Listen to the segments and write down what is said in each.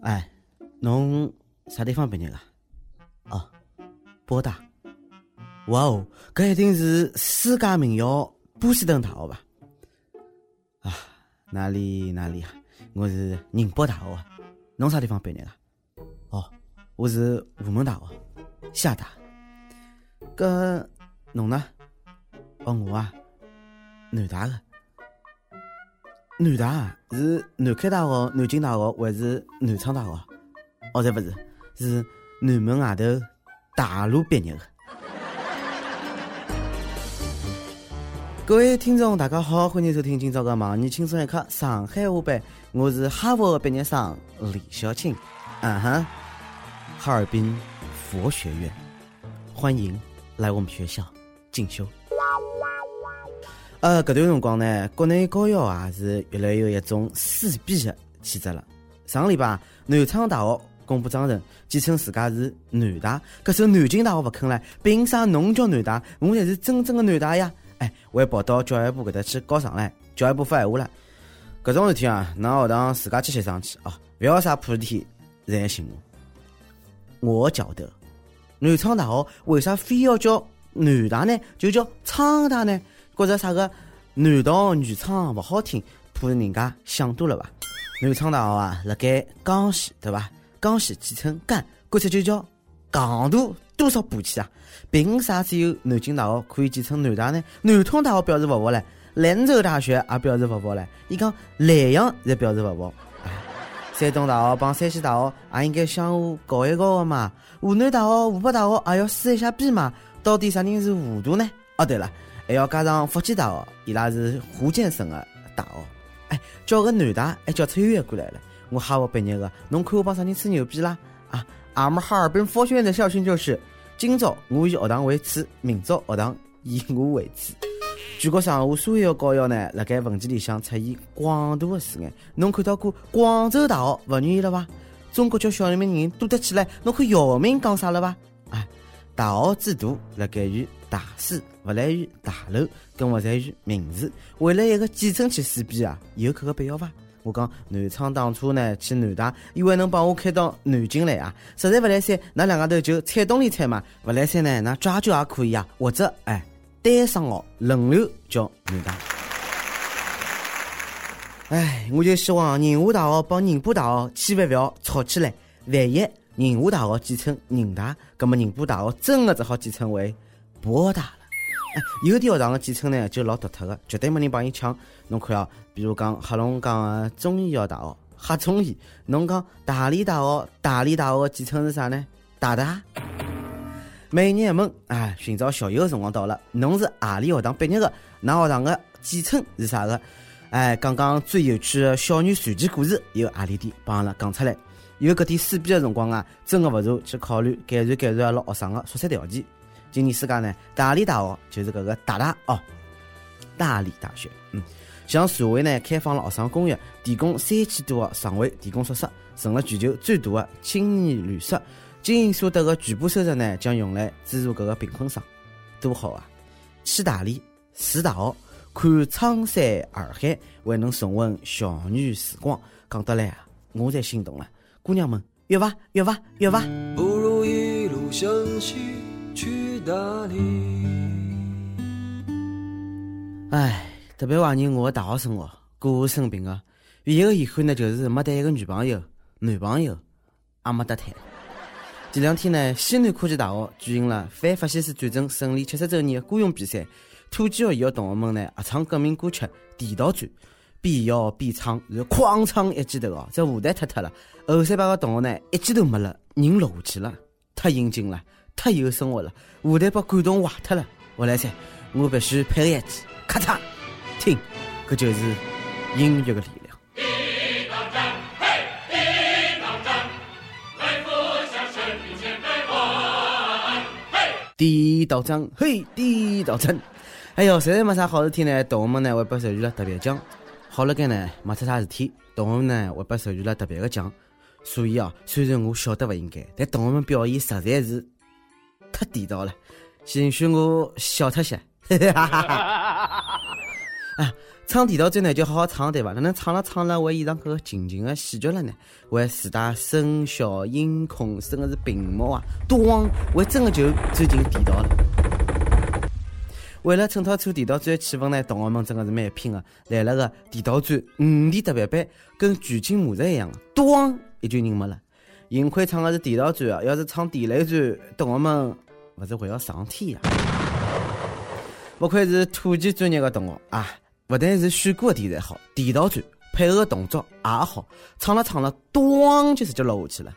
哎，侬啥地方毕业的？哦，波大。哇哦，搿一定是世界名校波士顿大学吧？啊，哪里哪里啊？我是宁波大学。侬啥地方毕业的？哦，我是厦门大学，厦大。搿侬呢？哦，我啊，南大的。南大是南开大学、南京大学还是南昌大学？哦，才勿是，是南门外头大路毕业的。各位听众，大家好，欢迎收听今朝的《盲你轻松一刻》上海话版。我是哈佛毕业生李小青，嗯哼，哈尔滨佛学院，欢迎来我们学校进修。呃，搿段辰光呢，国内高校啊是越来越有一种撕逼的气质了。上个礼拜，南昌大学公布章程，坚称自家是南大，搿时候南京大学勿肯唻，凭啥侬叫南大，我才是真正的南大呀？哎，我还跑到教育部搿搭去告状唻，教育部发闲话了，搿种事体啊，㑚学堂自家去协商去啊，勿要啥破事体来寻我。我晓得，南昌大学为啥非要叫南大呢？就叫昌大呢？觉着啥个男盗女娼勿好听，怕人家想多了吧？南昌大学啊，辣盖江西对伐？江西简称赣，干脆就叫戆大，多少霸气啊！凭啥只有南京大学可以简称南大呢？南通大学表示勿服唻，兰州大学也表示勿服唻，伊讲莱阳才表示勿服。山东大学帮山西大学也应该相互搞一搞的嘛？湖南大学、湖北大学也要撕一下逼嘛？到底啥人是糊涂呢？哦，对了。还要加上福建大学，伊拉是福建省的大学。哎，叫个南大还叫出优越过来了。我哈佛毕业的，侬看我帮啥人吹牛逼啦？啊，俺们哈尔滨佛学院的校训就是：今朝我以学堂为耻，明朝学堂以我为耻。全国上下所有的高校呢，辣盖文件里向出现广大的字眼。侬看到过广州大学勿愿意了伐？中国叫小人民人多得起来，侬看姚明讲啥了伐？大学之大，辣盖于大师。勿来于大楼，更勿在于名字。为了一个简称去撕逼啊，有搿个必要伐？我讲南昌当初呢去南大，以为能帮我开到南京来啊，实在勿来三，那两个头就菜东里菜嘛。勿来三呢，那抓阄也可以啊，或者哎单双号轮流叫南大。哎，我就希望宁夏大学帮宁波大学千万勿要吵起来。万一宁夏大学简称宁大，葛么宁波大学真的只好简称为博大了。有点学堂的简称呢，就老独特的，绝对没人帮伊抢。侬看啊，比如讲黑龙江的中医药大学，黑中医；侬讲大理大学，大理大学的简称是啥呢？大大。每年一问，哎，寻找校友的辰光到了，侬是阿里学堂毕业的？㑚学堂的简称是啥个？哎，讲讲最有趣的校园传奇故事，有阿里点帮阿拉讲出来？有搿点撕逼的辰光啊，真的勿如去考虑改善改善阿拉学生的宿舍条件。今年暑假呢，大理大学就是搿个大大哦，大理大学，嗯，向社会呢开放了学生公寓，提供三千多个床位，提供宿舍，成了全球最大的青年旅社。经营所得的全部收入呢，将用来资助搿个贫困生，多好啊！去大理，住大学，看苍山洱海，还能重温校园时光，讲得来啊，我才心动了。姑娘们，约伐？约伐？约伐？不如一路向西。去大理。唉，特别怀念我的大学生活，过生病啊！唯一的遗憾呢，就是没谈一个女朋友、男朋友，也没得谈。前两天呢，西南科技大学举行了反法西斯战争胜利七十周年的歌咏比赛，土鸡学院的同学们呢，合唱革命歌曲《地道战》，边摇边唱，然后哐唱一记头哦，这舞台塌塌了，后三排的同学呢，一记头没了，人落下去了，太应景了。太有生活了，舞台被感动坏脱了。我来猜，我必须配合一记，咔嚓，听，搿就是音乐的力量。地道战，嘿，地道战，为父乡生命千百万。嘿，地道战，嘿，地道战。哎呦，实在没啥好事体呢，同学们呢会被授予了特别奖。好了该呢，没出啥事体，同学呢会被授予了特别的奖。所以啊，虽然我晓得不应该，但同学们表现实在是。太地道了，允许我笑脱些。啊，唱地道嘴呢，就好好唱对伐？哪能唱了唱了，为现场搿个情景的戏剧了呢？为自带声效、音控，甚至是屏幕啊，咣，为真的就钻进地道了。为了衬托出地道战的气氛呢，同学们真的是蛮拼的，来了个地道战五 D 特别版，跟剧情模式一样，咣，一群人没了。幸亏唱的是地道战啊，要是唱地雷战，同学们勿是会要上天呀？不愧是土技专业的同学啊！不但是选歌的题材好，地道战配合的动作也好，唱了唱了，咣就直接落下去了。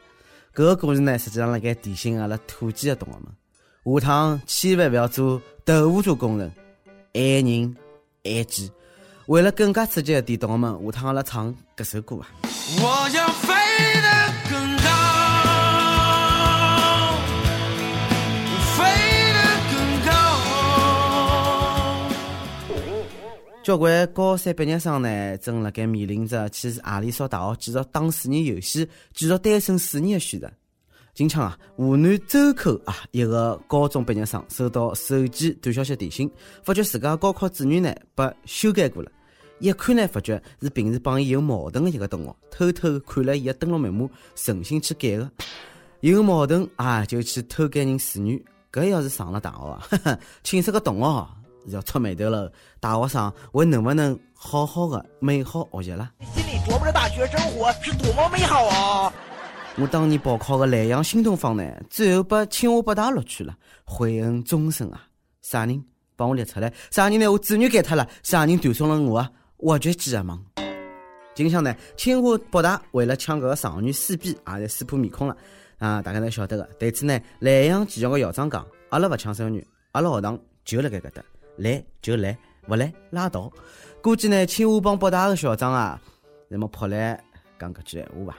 搿个故事呢，实际上辣盖提醒阿拉土建的同学们，下趟千万勿要做豆腐渣工人，爱人爱己。为了更加刺激一点，同学们，下趟阿拉唱搿首歌啊！我要飞得更高，飞得更高交关高三毕业生呢，正辣盖面临着去阿里所大学继续打四年游戏，继续单身四年的选择。近腔啊，湖南周口啊，一个高中毕业生收到手机短消息提醒，发觉自家高考志愿呢被修改过了。一看呢，发觉是平时帮伊有矛盾的一个同学，偷偷看了伊的登录密码，存心去改的。有矛盾啊，就去偷改人志愿。搿要是上了大学啊，寝室个同学。是要出眉头了，大学生还能不能好好的美好学习了？心里琢磨着大学生活是多么美好啊！我当年报考的莱阳新东方呢，最后被清华北大录取了，悔恨终生啊！啥人帮我列出来？啥人呢？我志愿改脱了？啥人断送了我？挖掘机的梦。今向呢，清华北大为了抢搿个状元撕逼也在撕破面孔了啊！大家侪晓得的。对此呢，莱阳技校的校长讲：阿拉勿抢生源，阿拉学堂就辣盖搿搭。来就来，不来拉倒。估计呢，清华帮北大的校长啊，那么跑来讲搿句闲话吧。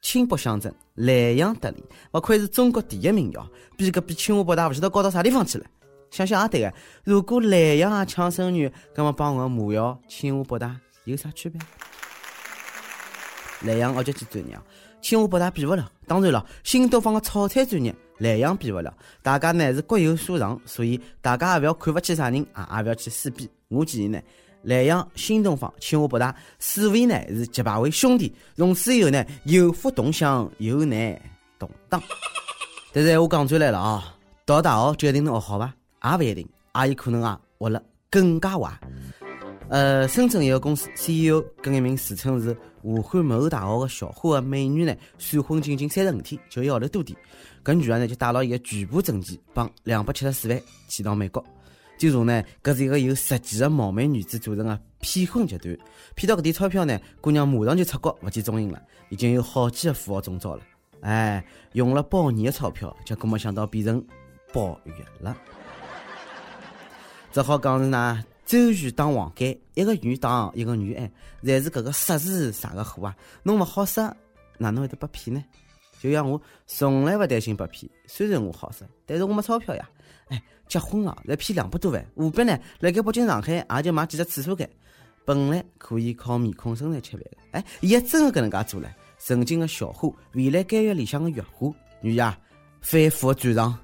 亲北乡镇，莱阳得利，勿愧是中国第一名校，比搿比清华北大勿晓得高到啥地方去了。想想也对个，如果莱阳也抢生源，葛么帮我母校清华北大有啥区别？莱阳学习专业，清华北大比勿了。当然了，新东方的炒菜专业。莱阳比勿了，大家呢是各有所长，所以大家也勿要看勿起啥人啊，也勿要去撕逼。我建议呢，莱阳、新东方、清华北大四位呢是结拜为兄弟，从此以后呢有福同享，有难同当。但是我讲出来了啊，到大学就一定能学好伐？也勿一定，也有可能啊学了更加坏。呃，深圳一个公司 CEO 跟一名自称是武汉某大学的校花的美女呢，闪婚仅仅三十五天，就一号头多点。搿女人呢就带牢伊个全部证件，帮两百七十四万寄到美国。据说呢，搿是一个由十几个貌美女子组成的骗婚集团。骗到搿点钞票呢，姑娘马上就出国不见踪影了。已经有好几个富豪中招了。哎，用了包年的钞票，结果没想到变成包月了。只好讲是哪周瑜当黄盖，一个愿当一个女爱，侪是搿个杀是啥个货啊？侬勿好杀，哪能会得被骗呢？就像我从来不担心被骗，虽然我好色，但是我没钞票呀。哎，结婚了来骗两百多万，何必呢？辣盖北京、上海也就买几只厕所间，本来可以靠面孔身材吃饭的。哎，伊还真的搿能介做了。曾经的小花，未来监狱里向的月花，女呀，反复的转场，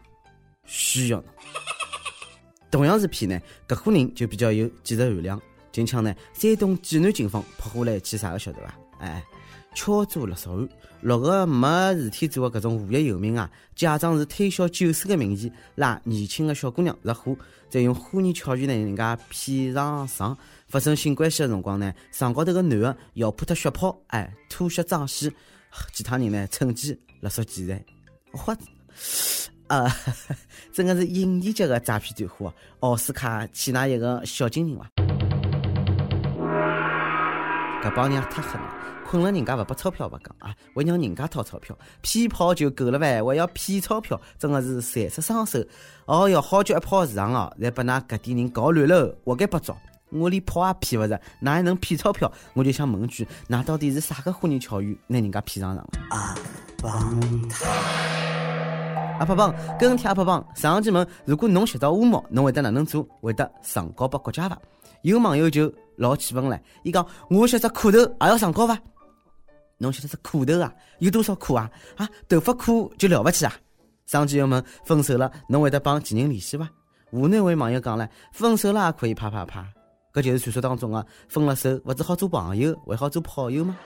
需要侬。同样是骗呢，搿伙人就比较有技术含量。近腔呢，山东济南警方破获了一起啥个晓得伐？哎。敲诈勒索案，六个没事体做的搿种无业游民啊，假装是推销酒水的名义，拉年轻的小姑娘入伙，再用花言巧语呢，人家骗上床。发生性关系的辰光呢，床高头个男的咬破脱血泡，哎，吐血脏死，其他人呢趁机勒索钱财。或啊，真的是影帝级的诈骗团伙，奥斯卡欠那一个小精灵伐？搿帮人太狠了。困了人家勿拨钞票勿讲啊，还让人家掏钞票，骗炮就够了呗，还要骗钞票，真的是馋死双手。哦哟，好久一泡市场哦，再把㑚搿点人搞乱了，活该不着。我连炮也骗勿着，哪还能骗钞票？我就想问句，㑚到底是啥个花言巧语，拿人家骗上场？阿棒阿棒，跟帖阿棒，上期问，如果侬拾到乌毛，侬会得哪能做？会得上交拨国家伐？有网友就老气愤了，伊讲我拾只苦头也要上交伐？侬晓得是苦头啊？有多少苦啊？啊，头发苦就了不起啊？上期又问分手了，侬会得帮前任联系伐？湖南位网友讲了，分手了也可以啪啪啪。搿就是传说当中啊，分了手勿只好做朋友，还好做炮友吗？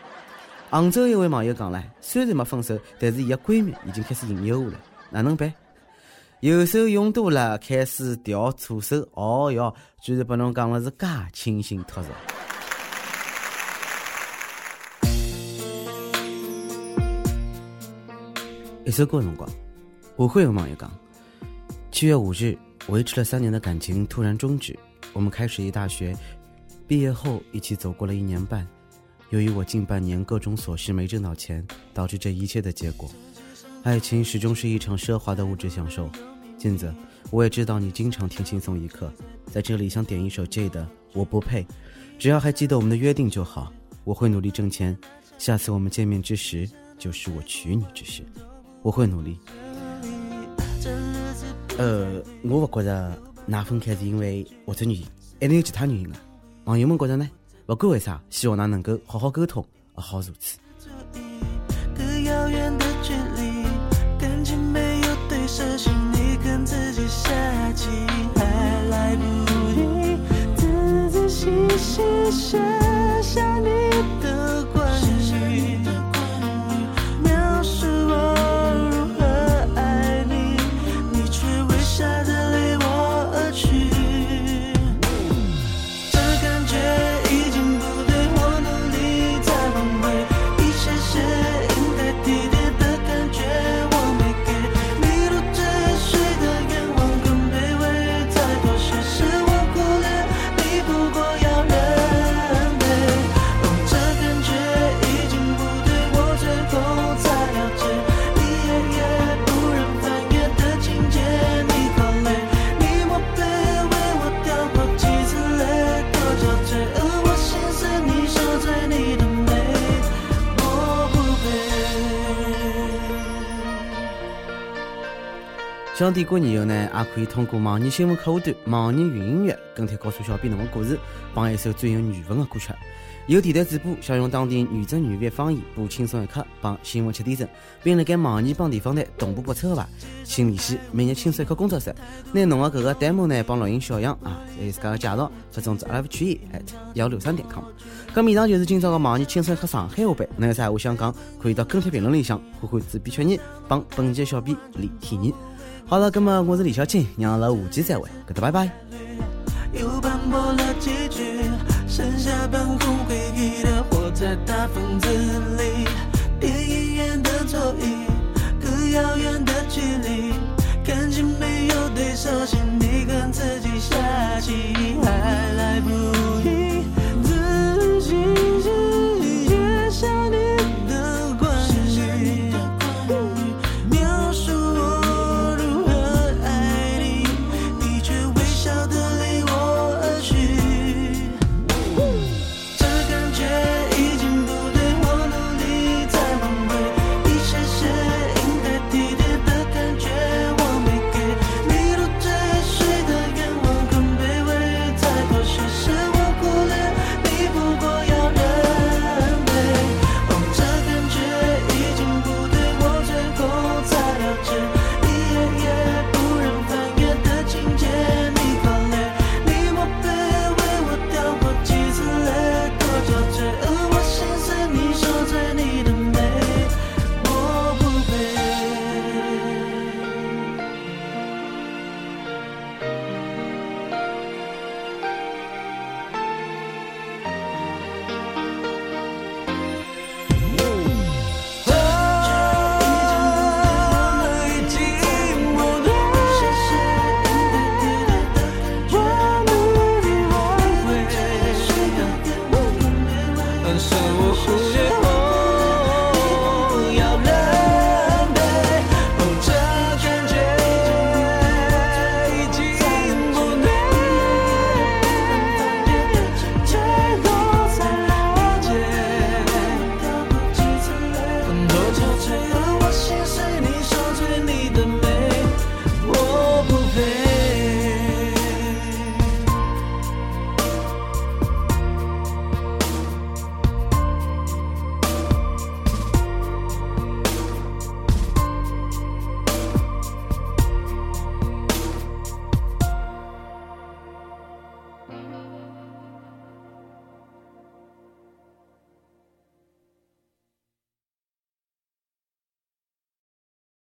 杭州一位网友讲唻，虽然没分手，但是伊个闺蜜已经开始引诱我了，哪能办？右手用多了，开始调左手。哦哟，居然把侬讲了是介清新脱俗。一首歌的辰光，我会有网友讲：七月五日，维持了三年的感情突然终止。我们开始一大学，毕业后一起走过了一年半。由于我近半年各种琐事没挣到钱，导致这一切的结果。爱情始终是一场奢华的物质享受。镜子，我也知道你经常听轻松一刻，在这里想点一首 J 的《我不配》，只要还记得我们的约定就好。我会努力挣钱，下次我们见面之时，就是我娶你之时。我会努力。呃，我不觉得那分开是因为我的原因，还能有其他原因的。网友们觉得呢？不管为啥，希望㑚能够好好沟通，好好如此。起谁？想点歌以后呢，也可以通过网易新闻客户端、网易云音乐跟帖告诉小编侬个故事，帮一首最有缘分的歌曲。有电台主播想用当地原汁原味方言播轻松一刻，帮新闻七点整，并辣盖网易帮地方台同步播出的话，请联系每日轻松一刻工作室，拿侬个搿个 demo 呢帮录音小样啊，还有自家个介绍，发送至 love 曲艺幺六三点 com。咁以上就是今朝个网易轻松一刻上海话版。侬有啥话想讲，可以到跟帖评论里向，呼呼主编曲艺帮本期小编李天人。好了哥们我是李小庆让我们下期再会。Goodbye 又斑驳了几句剩下空回忆的在大房子里电影院的座椅隔遥远的距离感情没有对手